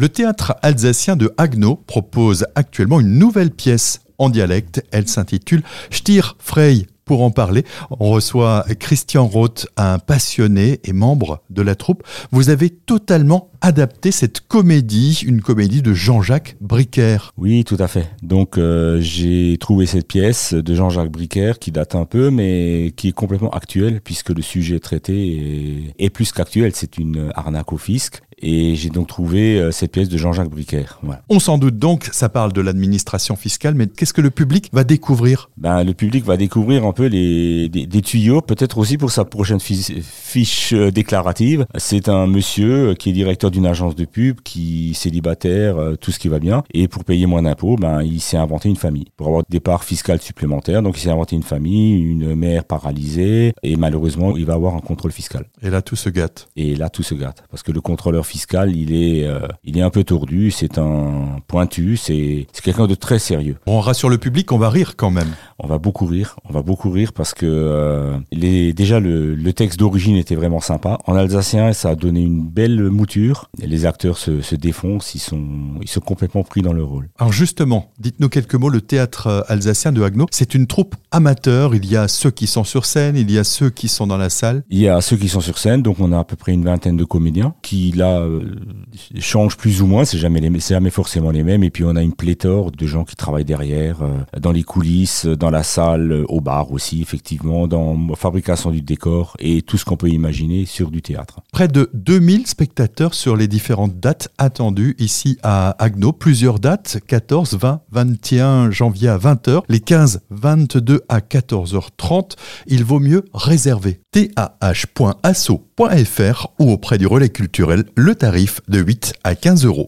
Le théâtre alsacien de Haguenau propose actuellement une nouvelle pièce en dialecte. Elle s'intitule Stier Frey pour en parler, on reçoit Christian Roth, un passionné et membre de la troupe. Vous avez totalement adapté cette comédie, une comédie de Jean-Jacques Bricaire. Oui, tout à fait. Donc euh, j'ai trouvé cette pièce de Jean-Jacques Bricaire qui date un peu, mais qui est complètement actuelle puisque le sujet traité est, est plus qu'actuel. C'est une arnaque au fisc et j'ai donc trouvé euh, cette pièce de Jean-Jacques Bricaire. On s'en doute donc, ça parle de l'administration fiscale, mais qu'est-ce que le public va découvrir? Ben, Le public va découvrir un peu les, des, tuyaux, peut-être aussi pour sa prochaine fiche, euh, déclarative. C'est un monsieur qui est directeur d'une agence de pub, qui est célibataire, euh, tout ce qui va bien, et pour payer moins d'impôts, ben, il s'est inventé une famille. Pour avoir des parts fiscales supplémentaires, donc il s'est inventé une famille, une mère paralysée, et malheureusement, il va avoir un contrôle fiscal. Et là, tout se gâte. Et là, tout se gâte, parce que le contrôleur fiscal, il est, euh, il est un peu tordu, c'est un pointu, c'est quelqu'un de très sérieux. On rassure le public, on va rire quand même. On va beaucoup rire, on va beaucoup parce que euh, les, déjà le, le texte d'origine était vraiment sympa. En alsacien, ça a donné une belle mouture. Les acteurs se, se défoncent, ils sont, ils sont complètement pris dans le rôle. Alors justement, dites-nous quelques mots. Le théâtre euh, alsacien de Haguenau, c'est une troupe amateur. Il y a ceux qui sont sur scène, il y a ceux qui sont dans la salle. Il y a ceux qui sont sur scène, donc on a à peu près une vingtaine de comédiens qui là euh, changent plus ou moins, c'est jamais les, c'est jamais forcément les mêmes. Et puis on a une pléthore de gens qui travaillent derrière, euh, dans les coulisses, dans la salle, au bar aussi, effectivement, dans fabrication du décor et tout ce qu'on peut imaginer sur du théâtre. Près de 2000 spectateurs sur les différentes dates attendues ici à Agno. Plusieurs dates, 14, 20, 21 janvier à 20h, les 15, 22 à 14h30. Il vaut mieux réserver tah.asso.fr ou auprès du relais culturel le tarif de 8 à 15 euros.